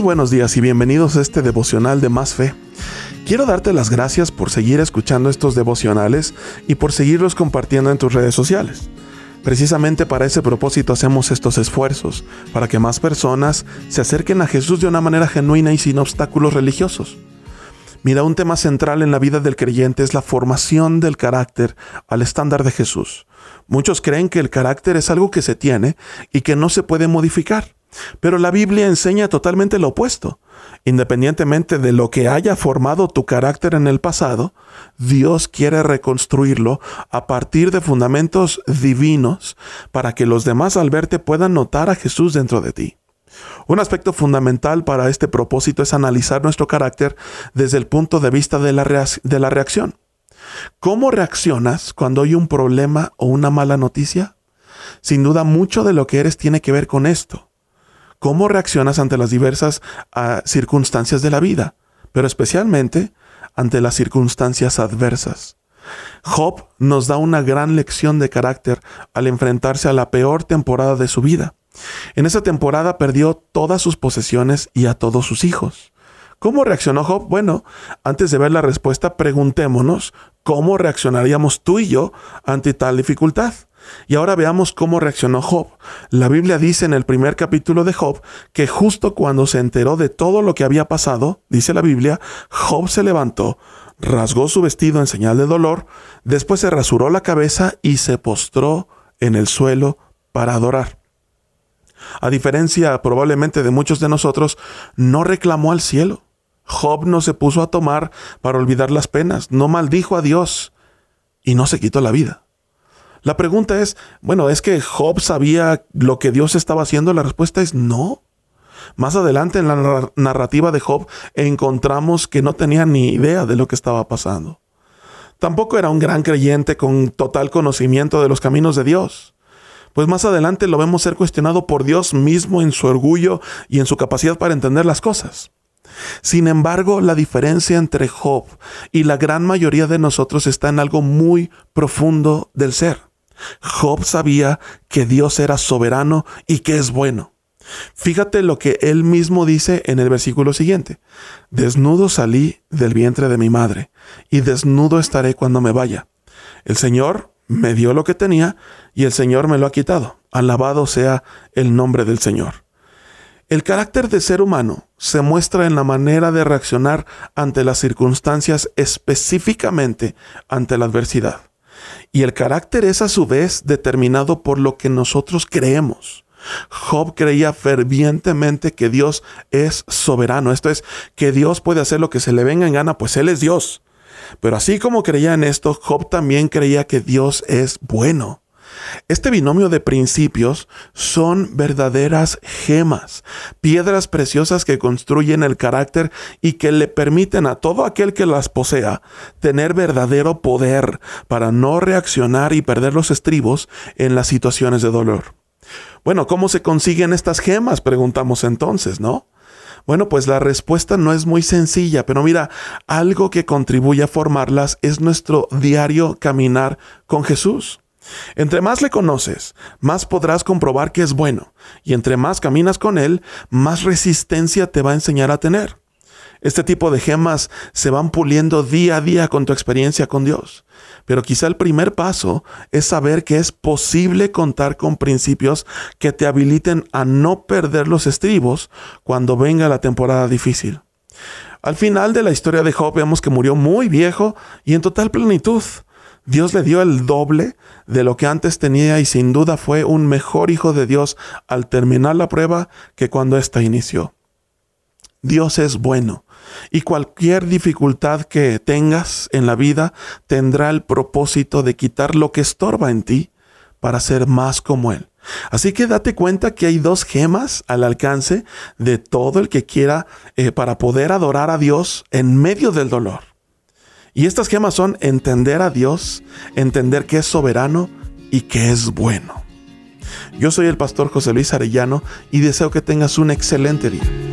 Buenos días y bienvenidos a este devocional de Más Fe. Quiero darte las gracias por seguir escuchando estos devocionales y por seguirlos compartiendo en tus redes sociales. Precisamente para ese propósito hacemos estos esfuerzos, para que más personas se acerquen a Jesús de una manera genuina y sin obstáculos religiosos. Mira, un tema central en la vida del creyente es la formación del carácter al estándar de Jesús. Muchos creen que el carácter es algo que se tiene y que no se puede modificar. Pero la Biblia enseña totalmente lo opuesto. Independientemente de lo que haya formado tu carácter en el pasado, Dios quiere reconstruirlo a partir de fundamentos divinos para que los demás al verte puedan notar a Jesús dentro de ti. Un aspecto fundamental para este propósito es analizar nuestro carácter desde el punto de vista de la, de la reacción. ¿Cómo reaccionas cuando hay un problema o una mala noticia? Sin duda mucho de lo que eres tiene que ver con esto cómo reaccionas ante las diversas ah, circunstancias de la vida, pero especialmente ante las circunstancias adversas. Job nos da una gran lección de carácter al enfrentarse a la peor temporada de su vida. En esa temporada perdió todas sus posesiones y a todos sus hijos. ¿Cómo reaccionó Job? Bueno, antes de ver la respuesta, preguntémonos cómo reaccionaríamos tú y yo ante tal dificultad. Y ahora veamos cómo reaccionó Job. La Biblia dice en el primer capítulo de Job que justo cuando se enteró de todo lo que había pasado, dice la Biblia, Job se levantó, rasgó su vestido en señal de dolor, después se rasuró la cabeza y se postró en el suelo para adorar. A diferencia probablemente de muchos de nosotros, no reclamó al cielo. Job no se puso a tomar para olvidar las penas, no maldijo a Dios y no se quitó la vida. La pregunta es, bueno, ¿es que Job sabía lo que Dios estaba haciendo? La respuesta es no. Más adelante en la narrativa de Job encontramos que no tenía ni idea de lo que estaba pasando. Tampoco era un gran creyente con total conocimiento de los caminos de Dios. Pues más adelante lo vemos ser cuestionado por Dios mismo en su orgullo y en su capacidad para entender las cosas. Sin embargo, la diferencia entre Job y la gran mayoría de nosotros está en algo muy profundo del ser. Job sabía que Dios era soberano y que es bueno. Fíjate lo que él mismo dice en el versículo siguiente. Desnudo salí del vientre de mi madre, y desnudo estaré cuando me vaya. El Señor me dio lo que tenía, y el Señor me lo ha quitado. Alabado sea el nombre del Señor. El carácter de ser humano se muestra en la manera de reaccionar ante las circunstancias, específicamente ante la adversidad. Y el carácter es a su vez determinado por lo que nosotros creemos. Job creía fervientemente que Dios es soberano, esto es, que Dios puede hacer lo que se le venga en gana, pues Él es Dios. Pero así como creía en esto, Job también creía que Dios es bueno. Este binomio de principios son verdaderas gemas, piedras preciosas que construyen el carácter y que le permiten a todo aquel que las posea tener verdadero poder para no reaccionar y perder los estribos en las situaciones de dolor. Bueno, ¿cómo se consiguen estas gemas? Preguntamos entonces, ¿no? Bueno, pues la respuesta no es muy sencilla, pero mira, algo que contribuye a formarlas es nuestro diario caminar con Jesús. Entre más le conoces, más podrás comprobar que es bueno, y entre más caminas con él, más resistencia te va a enseñar a tener. Este tipo de gemas se van puliendo día a día con tu experiencia con Dios. Pero quizá el primer paso es saber que es posible contar con principios que te habiliten a no perder los estribos cuando venga la temporada difícil. Al final de la historia de Job vemos que murió muy viejo y en total plenitud. Dios le dio el doble de lo que antes tenía y sin duda fue un mejor hijo de Dios al terminar la prueba que cuando ésta inició. Dios es bueno y cualquier dificultad que tengas en la vida tendrá el propósito de quitar lo que estorba en ti para ser más como Él. Así que date cuenta que hay dos gemas al alcance de todo el que quiera eh, para poder adorar a Dios en medio del dolor. Y estas gemas son entender a Dios, entender que es soberano y que es bueno. Yo soy el pastor José Luis Arellano y deseo que tengas un excelente día.